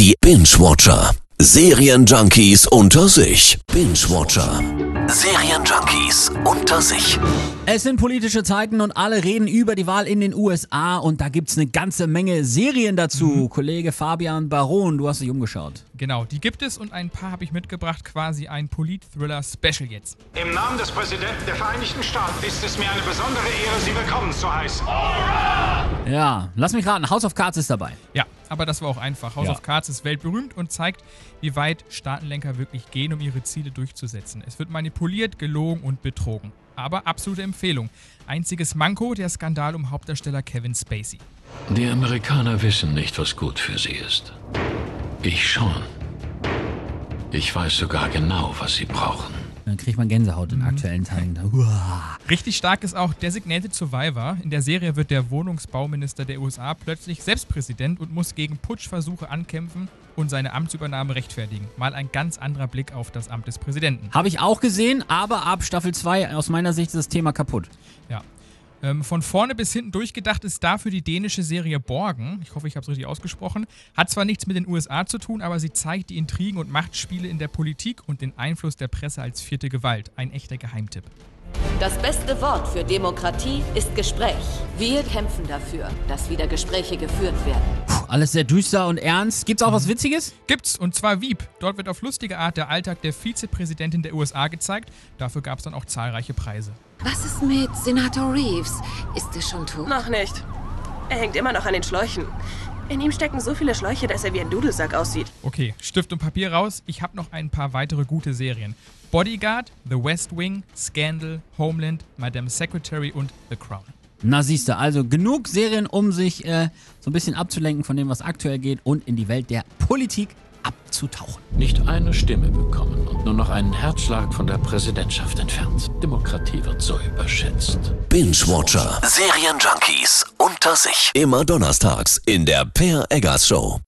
Die Binge-Watcher. Serienjunkies unter sich. Binge-Watcher. Serienjunkies unter sich. Es sind politische Zeiten und alle reden über die Wahl in den USA und da gibt's eine ganze Menge Serien dazu. Kollege Fabian Baron, du hast dich umgeschaut. Genau, die gibt es und ein paar habe ich mitgebracht, quasi ein Polit-Thriller-Special jetzt. Im Namen des Präsidenten der Vereinigten Staaten ist es mir eine besondere Ehre, Sie willkommen zu heißen. Ja, lass mich raten, House of Cards ist dabei. Ja, aber das war auch einfach. House Ja. of Cards ist weltberühmt und zeigt, wie weit Staatenlenker wirklich gehen, um ihre Ziele durchzusetzen. Es wird manipuliert, gelogen und betrogen. Aber absolute Empfehlung. Einziges Manko, der Skandal um Hauptdarsteller Kevin Spacey. Die Amerikaner wissen nicht, was gut für sie ist. Ich schon. Ich weiß sogar genau, was sie brauchen. Dann kriegt man Gänsehaut in aktuellen Teilen. Uah. Richtig stark ist auch Designated Survivor. In der Serie wird der Wohnungsbauminister der USA plötzlich selbst Präsident und muss gegen Putschversuche ankämpfen und seine Amtsübernahme rechtfertigen. Mal ein ganz anderer Blick auf das Amt des Präsidenten. Habe ich auch gesehen, aber ab Staffel 2 aus meiner Sicht ist das Thema kaputt. Ja. Ähm, von vorne bis hinten durchgedacht ist dafür die dänische Serie Borgen. Ich hoffe, ich habe es richtig ausgesprochen. Hat zwar nichts mit den USA zu tun, aber sie zeigt die Intrigen und Machtspiele in der Politik und den Einfluss der Presse als vierte Gewalt. Ein echter Geheimtipp. Das beste Wort für Demokratie ist Gespräch. Wir kämpfen dafür, dass wieder Gespräche geführt werden. Alles sehr düster und ernst. Gibt's auch was Witziges? Gibt's, und zwar Wieb. Dort wird auf lustige Art der Alltag der Vizepräsidentin der USA gezeigt. Dafür gab es dann auch zahlreiche Preise. Was ist mit Senator Reeves? Ist er schon tot? Noch nicht. Er hängt immer noch an den Schläuchen. In ihm stecken so viele Schläuche, dass er wie ein Dudelsack aussieht. Okay, Stift und Papier raus. Ich habe noch ein paar weitere gute Serien. Bodyguard, The West Wing, Scandal, Homeland, Madame Secretary und The Crown. Na siehste, also genug Serien, um sich äh, so ein bisschen abzulenken von dem, was aktuell geht und in die Welt der Politik abzutauchen. Nicht eine Stimme bekommen und nur noch einen Herzschlag von der Präsidentschaft entfernt. Demokratie wird so überschätzt. Binge-Watcher. Serienjunkies unter sich. Immer donnerstags in der Per Eggers Show.